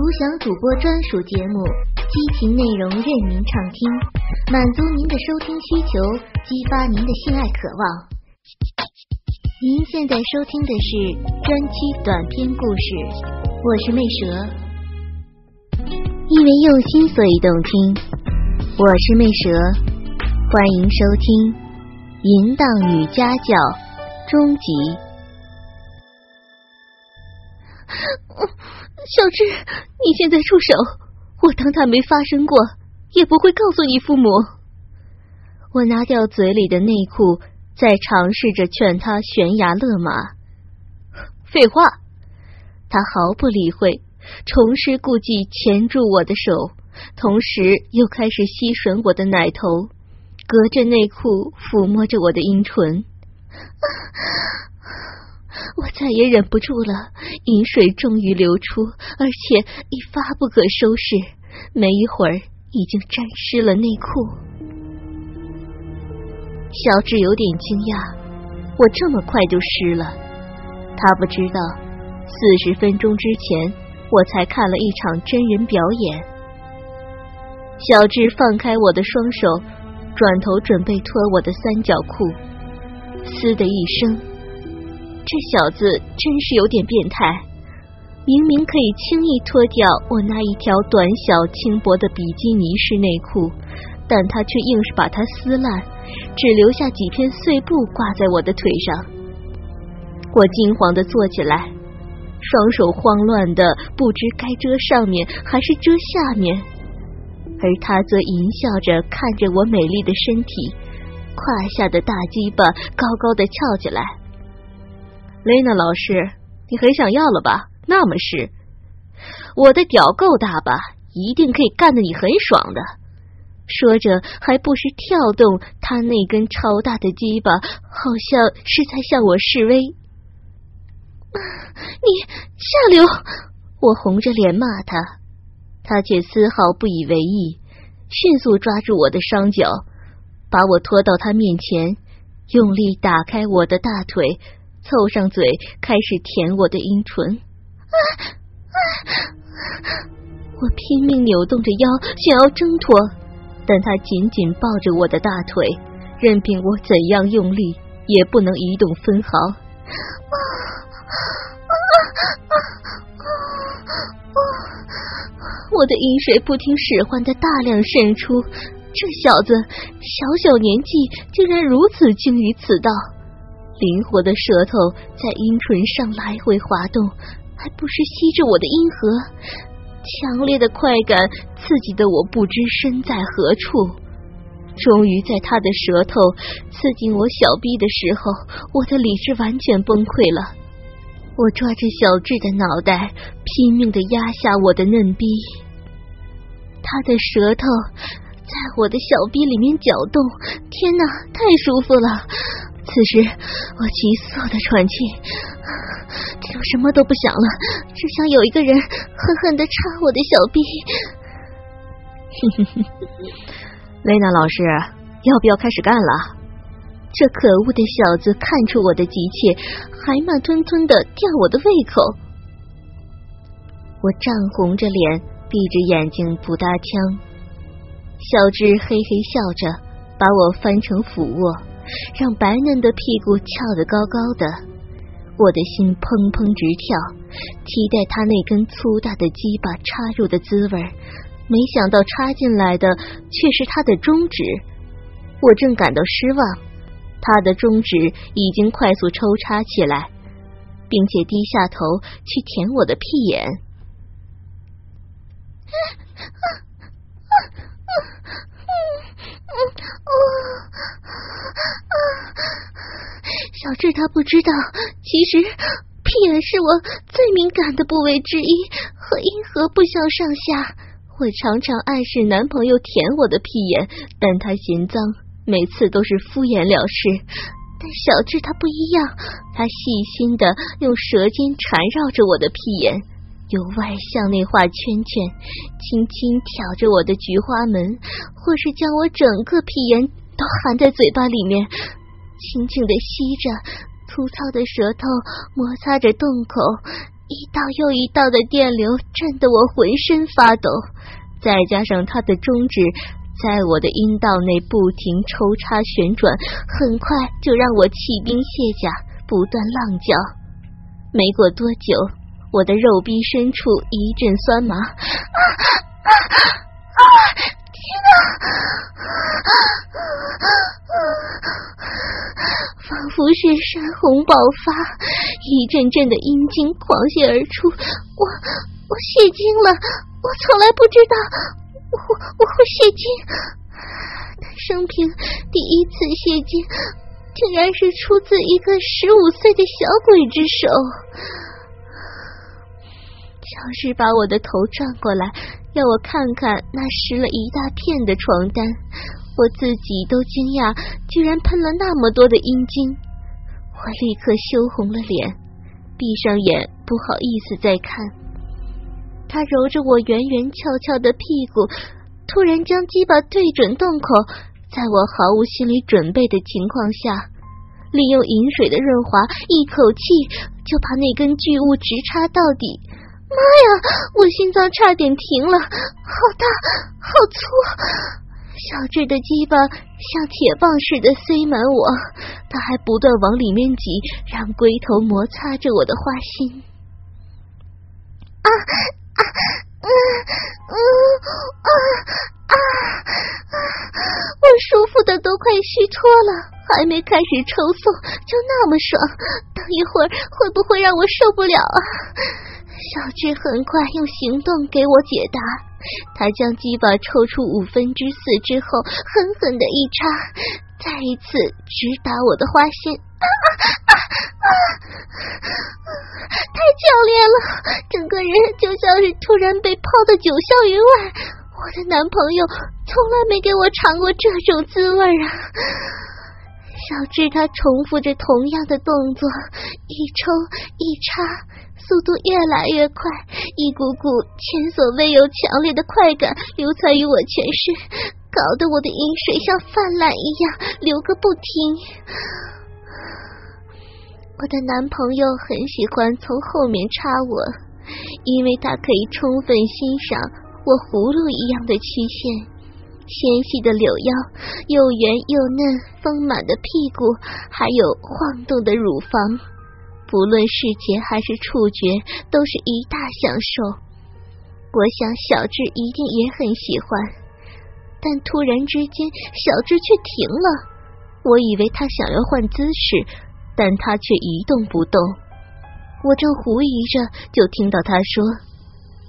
独享主播专属节目，激情内容任您畅听，满足您的收听需求，激发您的性爱渴望。您现在收听的是专区短篇故事，我是魅蛇，因为用心所以动听，我是魅蛇，欢迎收听《淫荡女家教》终极。小智，你现在住手！我当他没发生过，也不会告诉你父母。我拿掉嘴里的内裤，再尝试着劝他悬崖勒马。废话，他毫不理会，重施故技钳住我的手，同时又开始吸吮我的奶头，隔着内裤抚摸着我的阴唇。我再也忍不住了，饮水终于流出，而且一发不可收拾。没一会儿，已经沾湿了内裤。小智有点惊讶，我这么快就湿了。他不知道，四十分钟之前我才看了一场真人表演。小智放开我的双手，转头准备脱我的三角裤，嘶的一声。这小子真是有点变态，明明可以轻易脱掉我那一条短小轻薄的比基尼式内裤，但他却硬是把它撕烂，只留下几片碎布挂在我的腿上。我惊慌的坐起来，双手慌乱的不知该遮上面还是遮下面，而他则淫笑着看着我美丽的身体，胯下的大鸡巴高高的翘起来。雷娜老师，你很想要了吧？那么是，我的屌够大吧？一定可以干得你很爽的。说着，还不时跳动他那根超大的鸡巴，好像是在向我示威。你下流！我红着脸骂他，他却丝毫不以为意，迅速抓住我的双脚，把我拖到他面前，用力打开我的大腿。凑上嘴，开始舔我的阴唇。我拼命扭动着腰，想要挣脱，但他紧紧抱着我的大腿，任凭我怎样用力，也不能移动分毫。我的阴水不听使唤的大量渗出，这小子小小年纪，竟然如此精于此道。灵活的舌头在阴唇上来回滑动，还不时吸着我的阴核，强烈的快感刺激的我不知身在何处。终于在他的舌头刺进我小臂的时候，我的理智完全崩溃了。我抓着小智的脑袋，拼命的压下我的嫩逼，他的舌头在我的小臂里面搅动，天哪，太舒服了！此时，我急速的喘气，就什么都不想了，只想有一个人狠狠的插我的小臂。雷娜老师，要不要开始干了？这可恶的小子看出我的急切，还慢吞吞的吊我的胃口。我涨红着脸，闭着眼睛不搭腔。小智嘿嘿笑着，把我翻成俯卧。让白嫩的屁股翘得高高的，我的心砰砰直跳，期待他那根粗大的鸡巴插入的滋味。没想到插进来的却是他的中指，我正感到失望，他的中指已经快速抽插起来，并且低下头去舔我的屁眼。小智他不知道，其实屁眼是我最敏感的部位之一，和阴核不相上下。我常常暗示男朋友舔我的屁眼，但他嫌脏，每次都是敷衍了事。但小智他不一样，他细心的用舌尖缠绕着我的屁眼，由外向内画圈圈，轻轻挑着我的菊花门，或是将我整个屁眼都含在嘴巴里面。轻轻的吸着，粗糙的舌头摩擦着洞口，一道又一道的电流震得我浑身发抖，再加上他的中指在我的阴道内不停抽插旋转，很快就让我气兵卸甲，不断浪叫。没过多久，我的肉壁深处一阵酸麻，啊啊啊！仿佛是山洪爆发，一阵阵的阴茎狂泻而出。我我泄精了，我从来不知道我我会泄精，生平第一次泄精，竟然是出自一个十五岁的小鬼之手。乔治把我的头转过来，要我看看那湿了一大片的床单。我自己都惊讶，居然喷了那么多的阴茎。我立刻羞红了脸，闭上眼，不好意思再看。他揉着我圆圆翘翘的屁股，突然将鸡巴对准洞口，在我毫无心理准备的情况下，利用饮水的润滑，一口气就把那根巨物直插到底。妈呀！我心脏差点停了，好大，好粗！小智的鸡巴像铁棒似的塞满我，他还不断往里面挤，让龟头摩擦着我的花心。啊啊嗯嗯啊啊啊！我舒服的都快虚脱了，还没开始抽送就那么爽，等一会儿会不会让我受不了啊？小智很快用行动给我解答。他将鸡巴抽出五分之四之后，狠狠的一插，再一次直打我的花心，啊啊啊！太强烈了，整个人就像是突然被抛到九霄云外。我的男朋友从来没给我尝过这种滋味啊！小智他重复着同样的动作，一抽一插。速度越来越快，一股股前所未有强烈的快感流窜于我全身，搞得我的饮水像泛滥一样流个不停。我的男朋友很喜欢从后面插我，因为他可以充分欣赏我葫芦一样的曲线、纤细的柳腰、又圆又嫩、丰满的屁股，还有晃动的乳房。不论视觉还是触觉，都是一大享受。我想小智一定也很喜欢，但突然之间，小智却停了。我以为他想要换姿势，但他却一动不动。我正狐疑着，就听到他说：“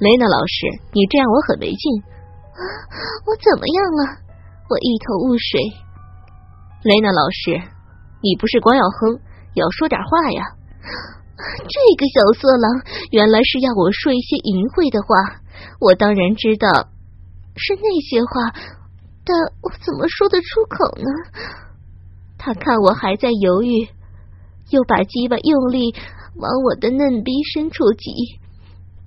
雷娜老师，你这样我很没劲。”啊，我怎么样了？我一头雾水。雷娜老师，你不是光要哼，要说点话呀？这个小色狼原来是要我说一些淫秽的话，我当然知道是那些话，但我怎么说得出口呢？他看我还在犹豫，又把鸡巴用力往我的嫩逼深处挤，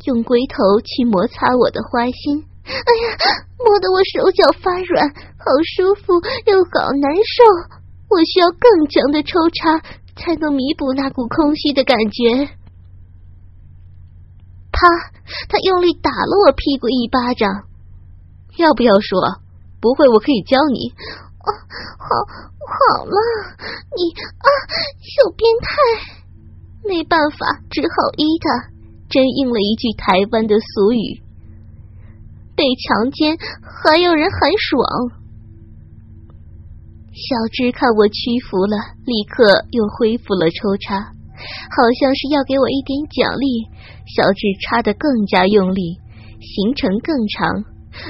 用龟头去摩擦我的花心。哎呀，摸得我手脚发软，好舒服又好难受，我需要更强的抽插。才能弥补那股空虚的感觉。啪！他用力打了我屁股一巴掌。要不要说？不会，我可以教你。哦，好，好了，你啊，小变态！没办法，只好依他。真应了一句台湾的俗语：被强奸还有人很爽。小智看我屈服了，立刻又恢复了抽插，好像是要给我一点奖励。小智插得更加用力，行程更长，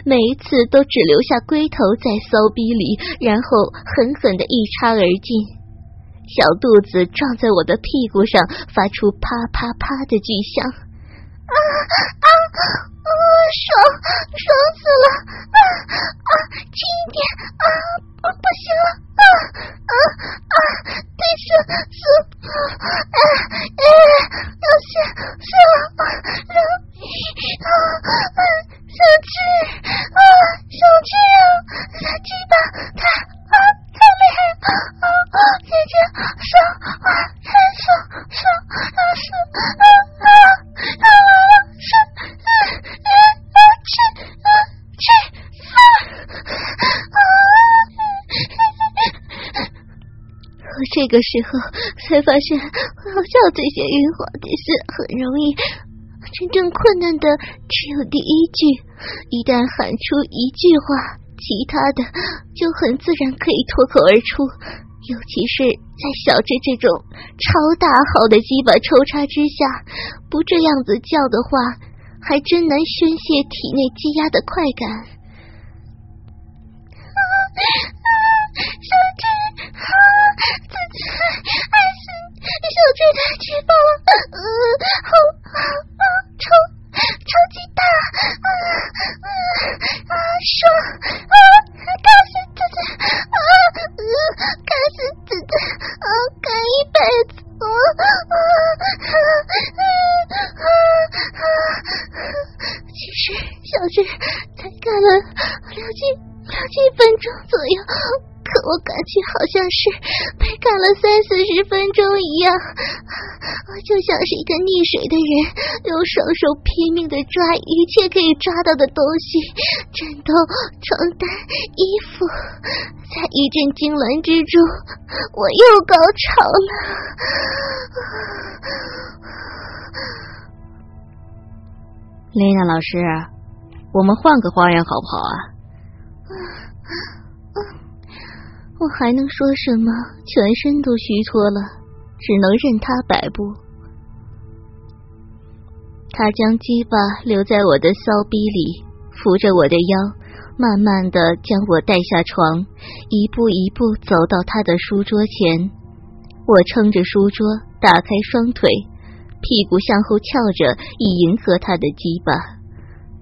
每一次都只留下龟头在骚逼里，然后狠狠的一插而尽。小肚子撞在我的屁股上，发出啪啪啪的巨响。啊啊啊！爽爽死了！啊啊！轻一点！啊！不行了啊啊啊！太射射啊啊！要射射了！让啊啊！小智啊，小智啊，小鸡这个时候才发现，好像这些晕黄的事很容易。真正困难的只有第一句，一旦喊出一句话，其他的就很自然可以脱口而出。尤其是在小智这种超大号的鸡巴抽插之下，不这样子叫的话，还真难宣泄体内积压的快感。啊啊小智，自己爱死小智太吃饱了，嗯，好好好抽超级大，啊啊啊，了三四十分钟一样，我就像是一个溺水的人，用双手拼命的抓一切可以抓到的东西，枕头、床单、衣服，在一阵痉挛之中，我又高潮了。丽娜老师，我们换个花样好不好啊？我还能说什么？全身都虚脱了，只能任他摆布。他将鸡巴留在我的骚逼里，扶着我的腰，慢慢的将我带下床，一步一步走到他的书桌前。我撑着书桌，打开双腿，屁股向后翘着，以迎合他的鸡巴。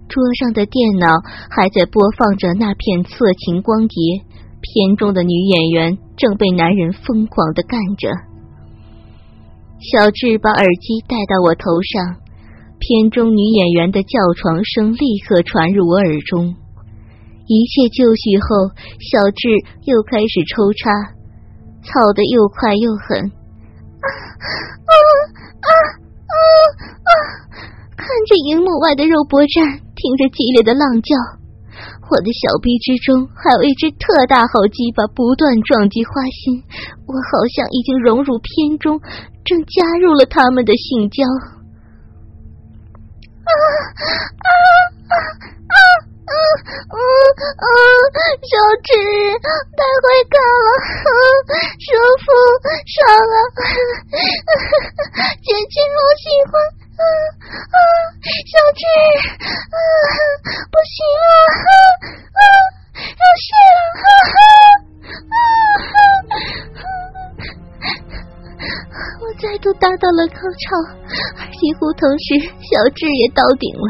桌上的电脑还在播放着那片色情光碟。片中的女演员正被男人疯狂的干着，小智把耳机戴到我头上，片中女演员的叫床声立刻传入我耳中。一切就绪后，小智又开始抽插，操的又快又狠。啊啊啊啊啊！看着荧幕外的肉搏战，听着激烈的浪叫。我的小臂之中还有一只特大好鸡巴，不断撞击花心。我好像已经融入片中，正加入了他们的性交。啊啊啊啊啊啊啊！小智太会干了，舒服爽了！姐姐好喜欢。啊啊！小智，啊，不行啊！啊，要泄了！啊啊！我再度达到了高潮，而几乎同时，小智也到顶了。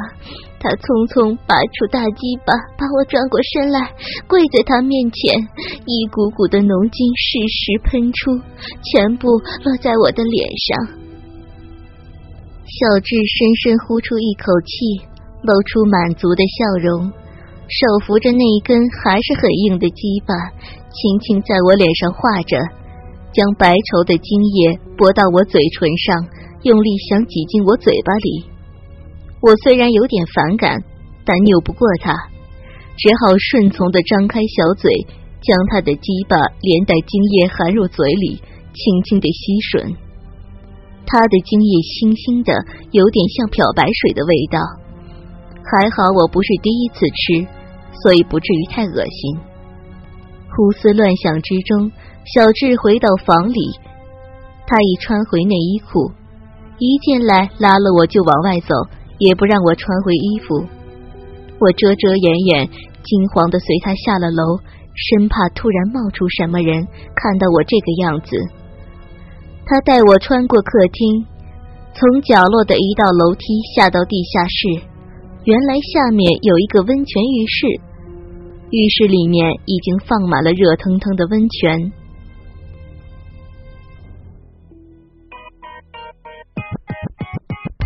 他匆匆拔出大鸡巴，把我转过身来，跪在他面前，一股股的浓精适时喷出，全部落在我的脸上。小智深深呼出一口气，露出满足的笑容，手扶着那一根还是很硬的鸡巴，轻轻在我脸上画着，将白稠的精液拨到我嘴唇上，用力想挤进我嘴巴里。我虽然有点反感，但拗不过他，只好顺从的张开小嘴，将他的鸡巴连带精液含入嘴里，轻轻的吸吮。他的精液腥腥的，有点像漂白水的味道。还好我不是第一次吃，所以不至于太恶心。胡思乱想之中，小智回到房里，他已穿回内衣裤，一进来拉了我就往外走，也不让我穿回衣服。我遮遮掩掩，惊慌的随他下了楼，生怕突然冒出什么人看到我这个样子。他带我穿过客厅，从角落的一道楼梯下到地下室。原来下面有一个温泉浴室，浴室里面已经放满了热腾腾的温泉。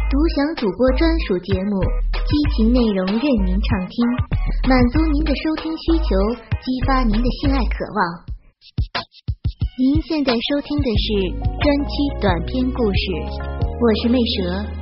独享主播专属节目，激情内容任您畅听，满足您的收听需求，激发您的性爱渴望。您现在收听的是专区短篇故事，我是魅蛇。